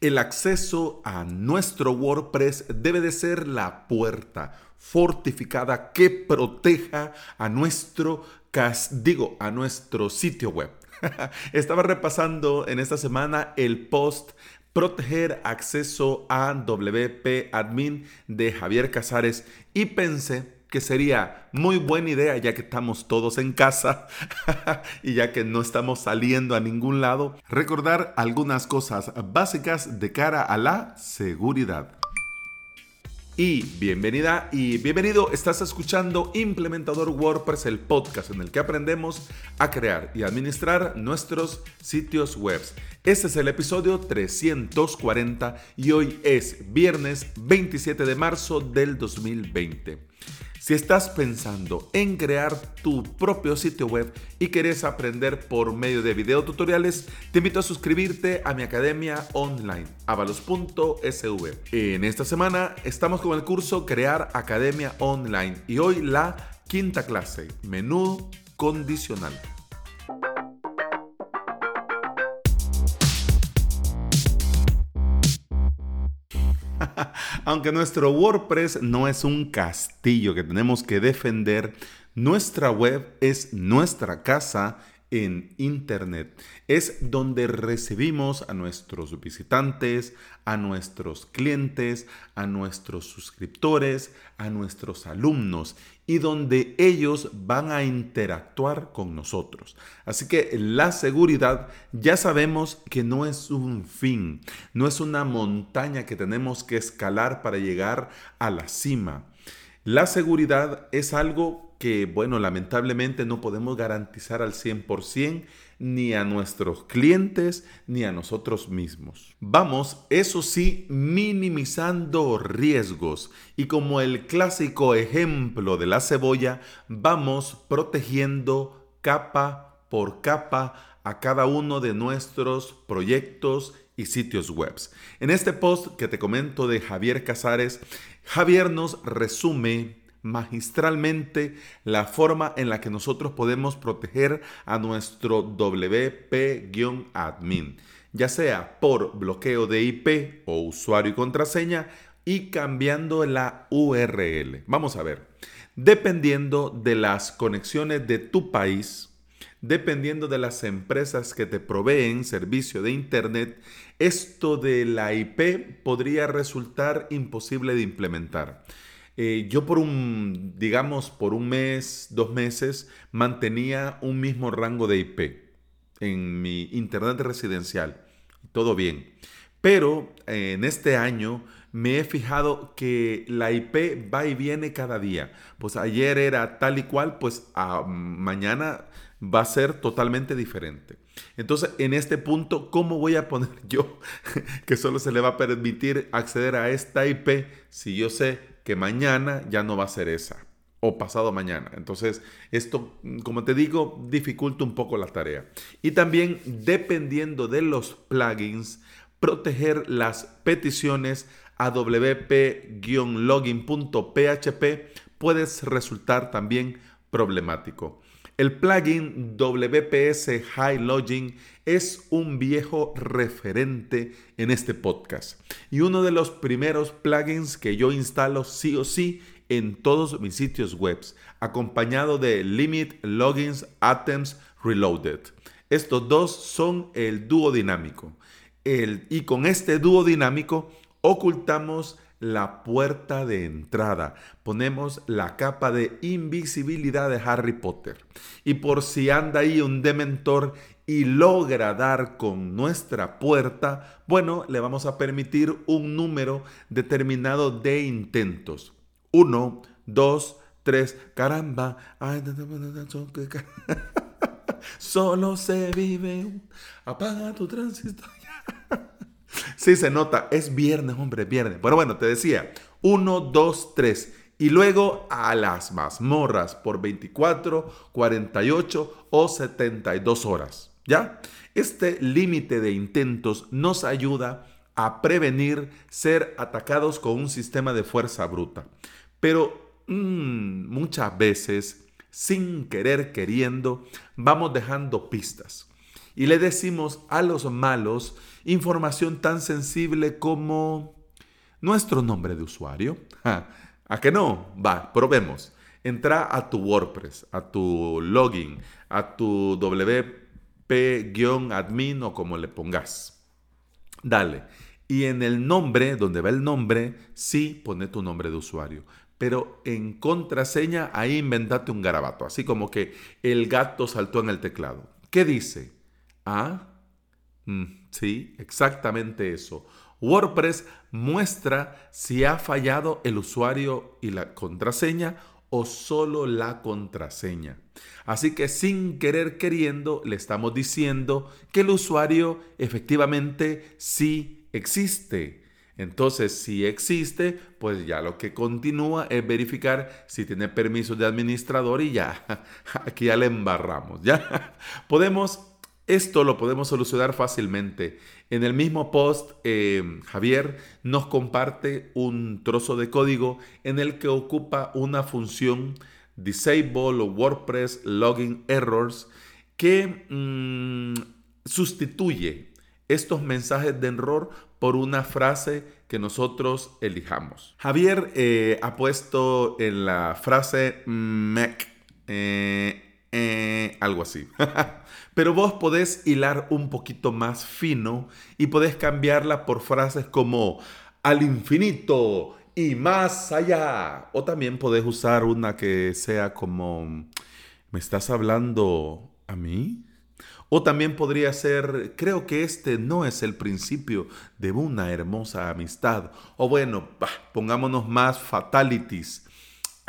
El acceso a nuestro WordPress debe de ser la puerta fortificada que proteja a nuestro digo, a nuestro sitio web. Estaba repasando en esta semana el post Proteger acceso a WP Admin de Javier Casares y pensé que sería muy buena idea ya que estamos todos en casa y ya que no estamos saliendo a ningún lado, recordar algunas cosas básicas de cara a la seguridad. Y bienvenida y bienvenido, estás escuchando Implementador WordPress, el podcast en el que aprendemos a crear y administrar nuestros sitios web. Este es el episodio 340 y hoy es viernes 27 de marzo del 2020. Si estás pensando en crear tu propio sitio web y quieres aprender por medio de videotutoriales, te invito a suscribirte a mi academia online, avalos.sv. En esta semana estamos con el curso Crear Academia Online y hoy la quinta clase, menú condicional. Aunque nuestro WordPress no es un castillo que tenemos que defender, nuestra web es nuestra casa en Internet. Es donde recibimos a nuestros visitantes, a nuestros clientes, a nuestros suscriptores, a nuestros alumnos y donde ellos van a interactuar con nosotros. Así que la seguridad ya sabemos que no es un fin, no es una montaña que tenemos que escalar para llegar a la cima. La seguridad es algo que, bueno, lamentablemente no podemos garantizar al 100% ni a nuestros clientes ni a nosotros mismos. Vamos, eso sí, minimizando riesgos y como el clásico ejemplo de la cebolla, vamos protegiendo capa por capa a cada uno de nuestros proyectos y sitios web. En este post que te comento de Javier Casares, Javier nos resume magistralmente la forma en la que nosotros podemos proteger a nuestro WP-admin, ya sea por bloqueo de IP o usuario y contraseña y cambiando la URL. Vamos a ver, dependiendo de las conexiones de tu país, dependiendo de las empresas que te proveen servicio de Internet, esto de la IP podría resultar imposible de implementar. Eh, yo por un, digamos, por un mes, dos meses, mantenía un mismo rango de IP en mi internet residencial. Todo bien. Pero eh, en este año me he fijado que la IP va y viene cada día. Pues ayer era tal y cual, pues mañana va a ser totalmente diferente. Entonces, en este punto, ¿cómo voy a poner yo que solo se le va a permitir acceder a esta IP si yo sé que mañana ya no va a ser esa o pasado mañana. Entonces, esto, como te digo, dificulta un poco la tarea. Y también, dependiendo de los plugins, proteger las peticiones a wp-login.php puede resultar también problemático. El plugin WPS High Login es un viejo referente en este podcast y uno de los primeros plugins que yo instalo sí o sí en todos mis sitios web, acompañado de Limit Logins Atoms Reloaded. Estos dos son el dúo dinámico. El, y con este dúo dinámico ocultamos la puerta de entrada. Ponemos la capa de invisibilidad de Harry Potter. Y por si anda ahí un dementor y logra dar con nuestra puerta, bueno, le vamos a permitir un número determinado de intentos. Uno, dos, tres, caramba. Solo se vive. Apaga tu transistor. Sí, se nota. Es viernes, hombre, viernes. Pero bueno, te decía, 1, 2, 3. Y luego a las mazmorras por 24, 48 o 72 horas. ¿Ya? Este límite de intentos nos ayuda a prevenir ser atacados con un sistema de fuerza bruta. Pero mmm, muchas veces, sin querer queriendo, vamos dejando pistas. y le decimos a los malos información tan sensible como nuestro nombre de usuario. ¿A que no? Va, probemos. Entra a tu WordPress, a tu login, a tu WP-admin o como le pongas. Dale. Y en el nombre, donde va el nombre, sí pone tu nombre de usuario. Pero en contraseña, ahí inventate un garabato. Así como que el gato saltó en el teclado. ¿Qué dice? Ah, mm, sí, exactamente eso. WordPress muestra si ha fallado el usuario y la contraseña o solo la contraseña. Así que sin querer queriendo le estamos diciendo que el usuario efectivamente sí existe. Entonces, si existe, pues ya lo que continúa es verificar si tiene permiso de administrador y ya, aquí ya le embarramos, ¿ya? Podemos esto lo podemos solucionar fácilmente. En el mismo post, eh, Javier nos comparte un trozo de código en el que ocupa una función disable o WordPress login errors que mm, sustituye estos mensajes de error por una frase que nosotros elijamos. Javier eh, ha puesto en la frase MEC eh, algo así. Pero vos podés hilar un poquito más fino y podés cambiarla por frases como al infinito y más allá. O también podés usar una que sea como, ¿me estás hablando a mí? O también podría ser, creo que este no es el principio de una hermosa amistad. O bueno, pongámonos más fatalities.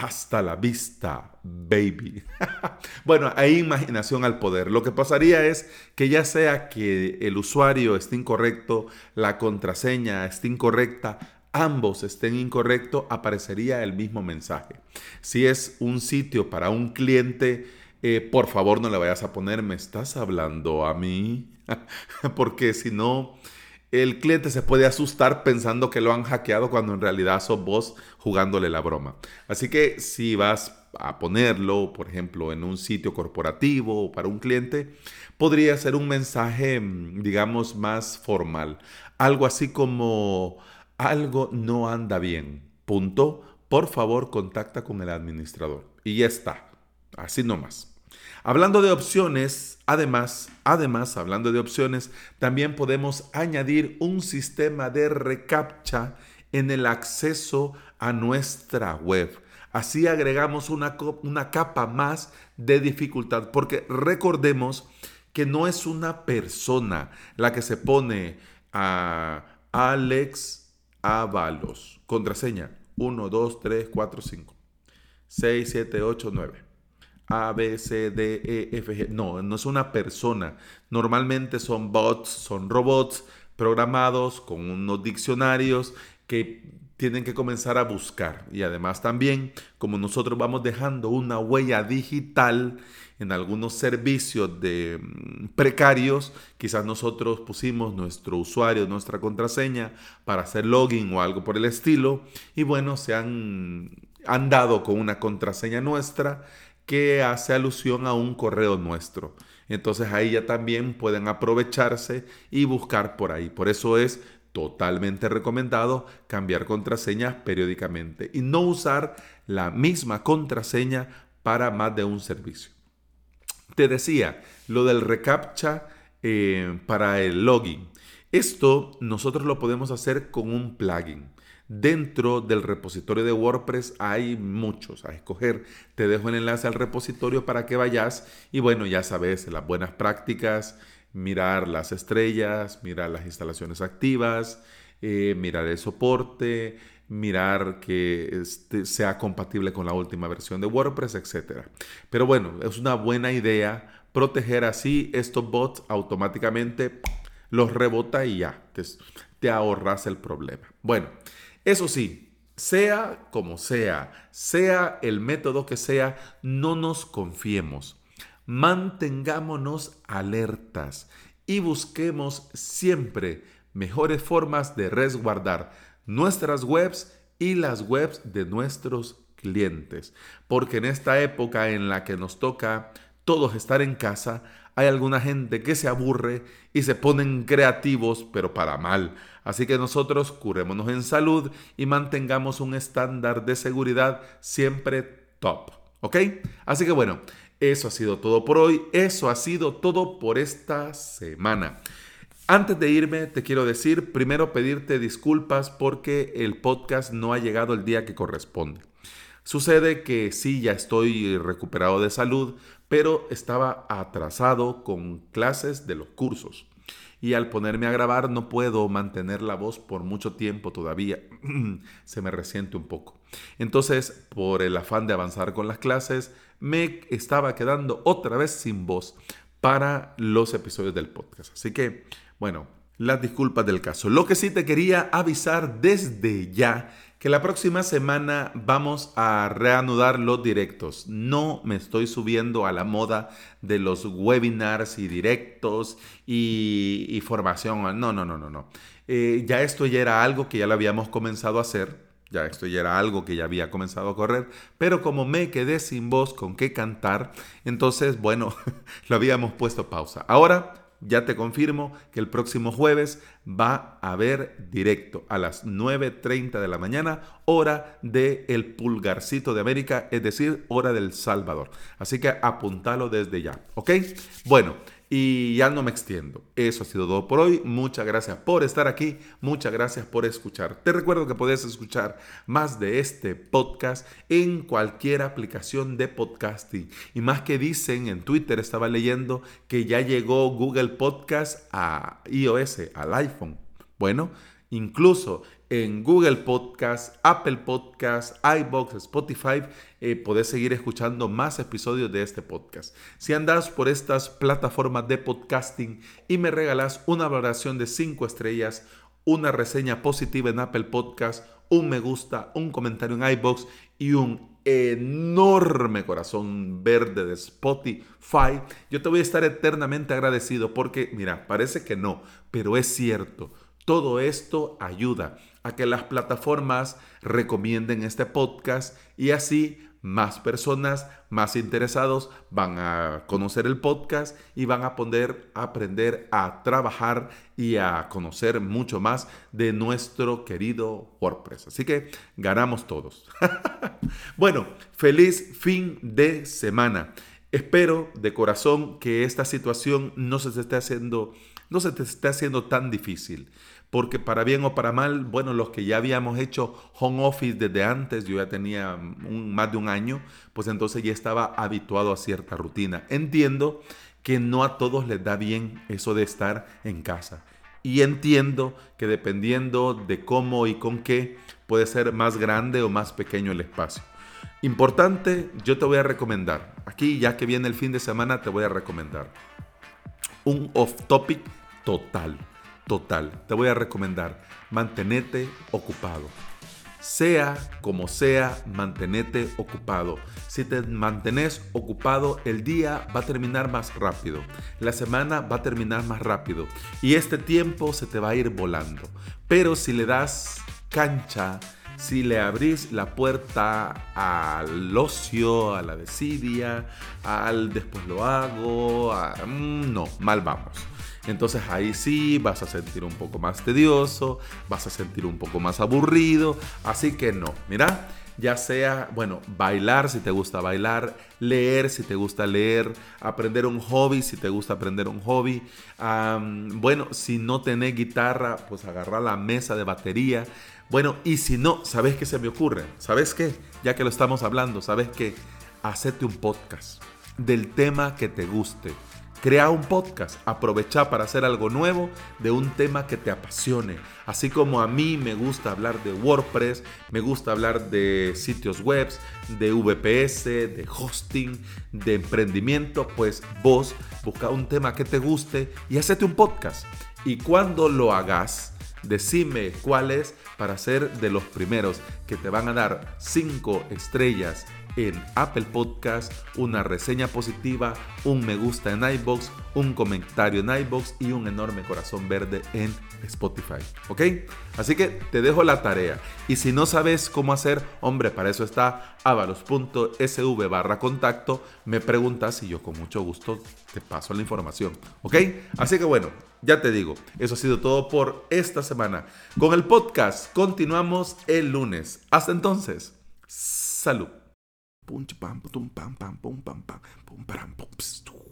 Hasta la vista, baby. bueno, hay imaginación al poder. Lo que pasaría es que ya sea que el usuario esté incorrecto, la contraseña esté incorrecta, ambos estén incorrectos, aparecería el mismo mensaje. Si es un sitio para un cliente, eh, por favor no le vayas a poner, me estás hablando a mí, porque si no el cliente se puede asustar pensando que lo han hackeado cuando en realidad sos vos jugándole la broma. Así que si vas a ponerlo, por ejemplo, en un sitio corporativo o para un cliente, podría ser un mensaje, mm, digamos, más formal. Algo así como algo no anda bien. Punto. Por favor, contacta con el administrador. Y ya está. Así nomás. Hablando de opciones, además, además, hablando de opciones, también podemos añadir un sistema de recaptcha en el acceso a nuestra web. Así agregamos una, una capa más de dificultad, porque recordemos que no es una persona la que se pone a Alex Avalos. Contraseña 1, 2, 3, 4, 5, 6, 7, 8, 9. A, B, C, D, E, F, G. No, no es una persona. Normalmente son bots, son robots programados con unos diccionarios que tienen que comenzar a buscar. Y además también, como nosotros vamos dejando una huella digital en algunos servicios de mm, precarios, quizás nosotros pusimos nuestro usuario, nuestra contraseña para hacer login o algo por el estilo. Y bueno, se han, han dado con una contraseña nuestra que hace alusión a un correo nuestro. Entonces ahí ya también pueden aprovecharse y buscar por ahí. Por eso es totalmente recomendado cambiar contraseñas periódicamente y no usar la misma contraseña para más de un servicio. Te decía lo del reCAPTCHA eh, para el login. Esto nosotros lo podemos hacer con un plugin. Dentro del repositorio de WordPress hay muchos a escoger. Te dejo el enlace al repositorio para que vayas y bueno, ya sabes, las buenas prácticas, mirar las estrellas, mirar las instalaciones activas, eh, mirar el soporte, mirar que este sea compatible con la última versión de WordPress, etc. Pero bueno, es una buena idea proteger así estos bots automáticamente, los rebota y ya, te, te ahorras el problema. Bueno. Eso sí, sea como sea, sea el método que sea, no nos confiemos. Mantengámonos alertas y busquemos siempre mejores formas de resguardar nuestras webs y las webs de nuestros clientes. Porque en esta época en la que nos toca todos estar en casa, hay alguna gente que se aburre y se ponen creativos, pero para mal. Así que nosotros curémonos en salud y mantengamos un estándar de seguridad siempre top. ¿Ok? Así que bueno, eso ha sido todo por hoy. Eso ha sido todo por esta semana. Antes de irme, te quiero decir, primero pedirte disculpas porque el podcast no ha llegado el día que corresponde. Sucede que sí, ya estoy recuperado de salud, pero estaba atrasado con clases de los cursos. Y al ponerme a grabar no puedo mantener la voz por mucho tiempo todavía. Se me resiente un poco. Entonces, por el afán de avanzar con las clases, me estaba quedando otra vez sin voz para los episodios del podcast. Así que, bueno, las disculpas del caso. Lo que sí te quería avisar desde ya que la próxima semana vamos a reanudar los directos. No me estoy subiendo a la moda de los webinars y directos y, formación. No, no, no, no, no. Eh, ya esto ya era algo que ya lo habíamos comenzado a hacer. Ya esto ya era algo que ya había comenzado a correr, pero como me quedé sin voz con qué cantar, entonces, bueno, lo habíamos puesto pausa. Ahora ya te confirmo que el próximo jueves va a haber directo a las 9.30 de la mañana, hora del el pulgarcito de América, es decir, hora del Salvador. Así que apuntalo desde ya, ¿ok? Bueno, y ya no me extiendo. Eso ha sido todo por hoy. Muchas gracias por estar aquí. Muchas gracias por escuchar. Te recuerdo que puedes escuchar más de este podcast en cualquier aplicación de podcasting. Y más que dicen, en Twitter estaba leyendo que ya llegó Google Podcast a iOS, al iPhone. Bueno, incluso en Google Podcast, Apple Podcast, iBox, Spotify, eh, podés seguir escuchando más episodios de este podcast. Si andas por estas plataformas de podcasting y me regalas una valoración de 5 estrellas, una reseña positiva en Apple Podcast, un me gusta, un comentario en iBox y un enorme corazón verde de Spotify, yo te voy a estar eternamente agradecido porque, mira, parece que no, pero es cierto. Todo esto ayuda a que las plataformas recomienden este podcast y así más personas, más interesados van a conocer el podcast y van a poder aprender a trabajar y a conocer mucho más de nuestro querido WordPress. Así que ganamos todos. bueno, feliz fin de semana. Espero de corazón que esta situación no se te esté haciendo, no se te esté haciendo tan difícil porque para bien o para mal, bueno, los que ya habíamos hecho home office desde antes, yo ya tenía más de un año, pues entonces ya estaba habituado a cierta rutina. Entiendo que no a todos les da bien eso de estar en casa. Y entiendo que dependiendo de cómo y con qué, puede ser más grande o más pequeño el espacio. Importante, yo te voy a recomendar, aquí ya que viene el fin de semana, te voy a recomendar un off topic total total. Te voy a recomendar, mantenete ocupado. Sea como sea, mantenete ocupado. Si te mantenés ocupado, el día va a terminar más rápido. La semana va a terminar más rápido. Y este tiempo se te va a ir volando. Pero si le das cancha, si le abrís la puerta al ocio, a la desidia, al después lo hago, mm, no, mal vamos. Entonces ahí sí vas a sentir un poco más tedioso, vas a sentir un poco más aburrido, así que no, mira, ya sea, bueno, bailar si te gusta bailar, leer si te gusta leer, aprender un hobby si te gusta aprender un hobby. bueno, si no tenés guitarra, pues agarrar la mesa de batería. Bueno, y si no, ¿sabes qué se me ocurre? ¿Sabes qué? Ya que lo estamos hablando, ¿sabes qué? Hacete un podcast del tema que te guste. Crea un podcast, aprovecha para hacer algo nuevo de un tema que te apasione. Así como a mí me gusta hablar de WordPress, me gusta hablar de sitios web, de VPS, de hosting, de emprendimiento, pues vos busca un tema que te guste y hacete un podcast. Y cuando lo hagas, decime cuál es para ser de los primeros que te van a dar 5 estrellas en Apple Podcast, una reseña positiva, un me gusta en iBox, un comentario en iBox y un enorme corazón verde en Spotify. ¿Ok? Así que te dejo la tarea. Y si no sabes cómo hacer, hombre, para eso está avalos.sv barra contacto. Me preguntas y yo con mucho gusto te paso la información. ¿Ok? Así que bueno, ya te digo, eso ha sido todo por esta semana. Con el podcast continuamos el lunes. Hasta entonces, salud. bum bam bum bam bam bum bam bam bum bam bum